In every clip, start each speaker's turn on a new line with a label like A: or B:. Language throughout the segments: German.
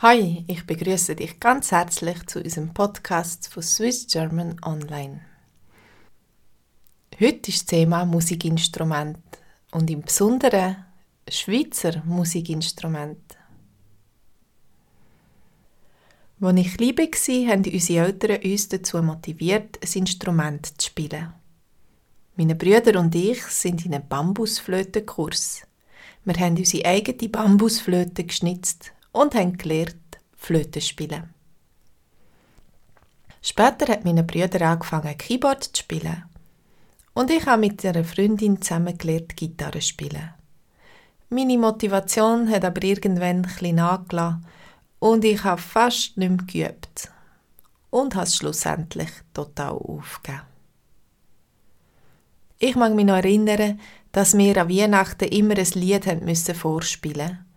A: Hi, ich begrüße dich ganz herzlich zu unserem Podcast von Swiss German Online. Heute ist das Thema Musikinstrument und im Besonderen Schweizer Musikinstrument. Als ich klein war, haben unsere Eltern uns dazu motiviert, ein Instrument zu spielen. Meine Brüder und ich sind in einem Bambusflötenkurs. Wir haben unsere eigene Bambusflöte geschnitzt und haben gelernt, Flöte spielen. Später hat meine Brüder angefangen, Keyboard zu spielen. Und ich habe mit einer Freundin zusammen gelernt, Gitarre zu spielen. Meine Motivation hat aber irgendwann bisschen nachgelassen und ich habe fast nicht mehr geübt. Und habe es schlussendlich total aufgegeben. Ich mag mich noch erinnern, dass wir an Weihnachten immer ein Lied vorspielen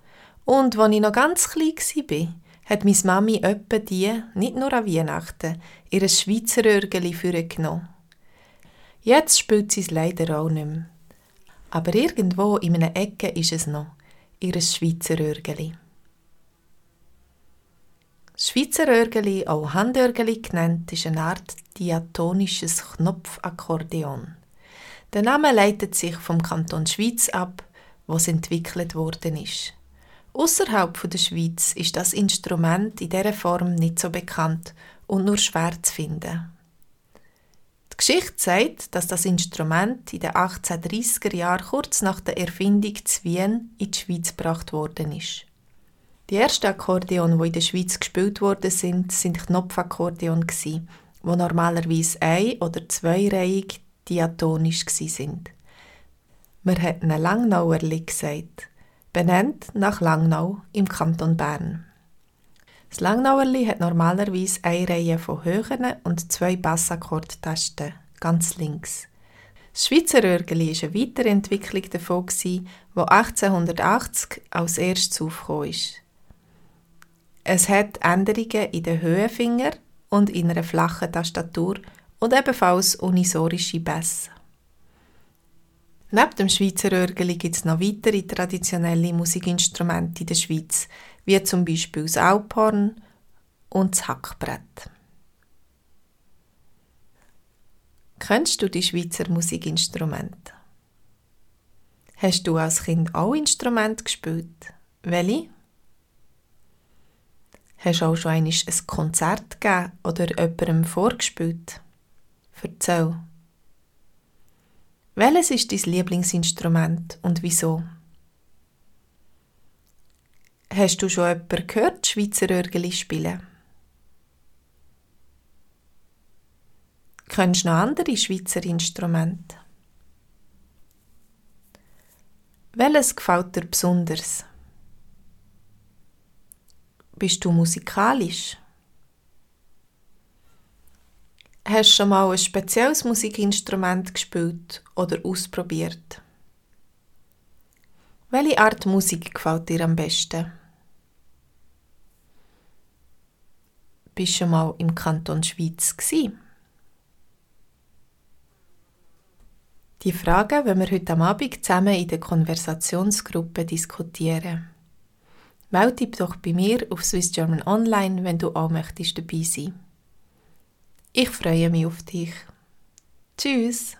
A: Und als ich noch ganz klein war, hat meine Mami öppe die, nicht nur an Weihnachten, ihr Schweizer Örgeli genommen. Jetzt spielt sie es leider auch nicht mehr. Aber irgendwo in einer Ecke ist es noch, ihr Schweizer Örgeli. Schweizer Örgeli, auch Handörgeli genannt, ist eine Art diatonisches Knopfakkordeon. Der Name leitet sich vom Kanton Schweiz ab, wo es entwickelt worden ist. Außerhalb der Schweiz ist das Instrument in dieser Form nicht so bekannt und nur schwer zu finden. Die Geschichte sagt, dass das Instrument in den 1830er Jahren kurz nach der Erfindung zu Wien in die Schweiz gebracht worden ist. Die ersten Akkordeon, die in der Schweiz gespielt worden sind, sind Knopfakkordeon die normalerweise ein- oder zweireihig diatonisch sind. Man hat einen Langnauerli gesagt, benannt nach Langnau im Kanton Bern. Das Langnauerli hat normalerweise eine Reihe von höheren und zwei Bassakkordtasten, ganz links. Das Schweizer Örgeli war eine Weiterentwicklung davon, die 1880 als erstes aufgekommen ist. Es hat Änderungen in den Höhenfinger und in einer flachen Tastatur und ebenfalls unisorische Bässe. Neben dem Schweizer Örgeli gibt es noch weitere traditionelle Musikinstrumente in der Schweiz, wie zum Beispiel das Alphorn und das Hackbrett. Kennst du die Schweizer Musikinstrumente? Hast du als Kind auch Instrument gespielt? Welche? Hast du auch schon einmal ein Konzert gegeben oder jemandem vorgespielt? Erzähl. Welches ist dein Lieblingsinstrument und wieso? Hast du schon jemanden gehört, Schweizer Örgeli spielen? Kennst du noch andere Schweizer Instrumente? Welches gefällt dir besonders? Bist du musikalisch? Hast du schon mal ein spezielles Musikinstrument gespielt oder ausprobiert? Welche Art Musik gefällt dir am besten? Bist du schon mal im Kanton Schweiz gsi? Die Fragen wollen wir heute am Abend zusammen in der Konversationsgruppe diskutieren. Melde dich doch bei mir auf Swiss German Online, wenn du auch möchtest dabei sein. Ich freue mich auf dich. Tschüss!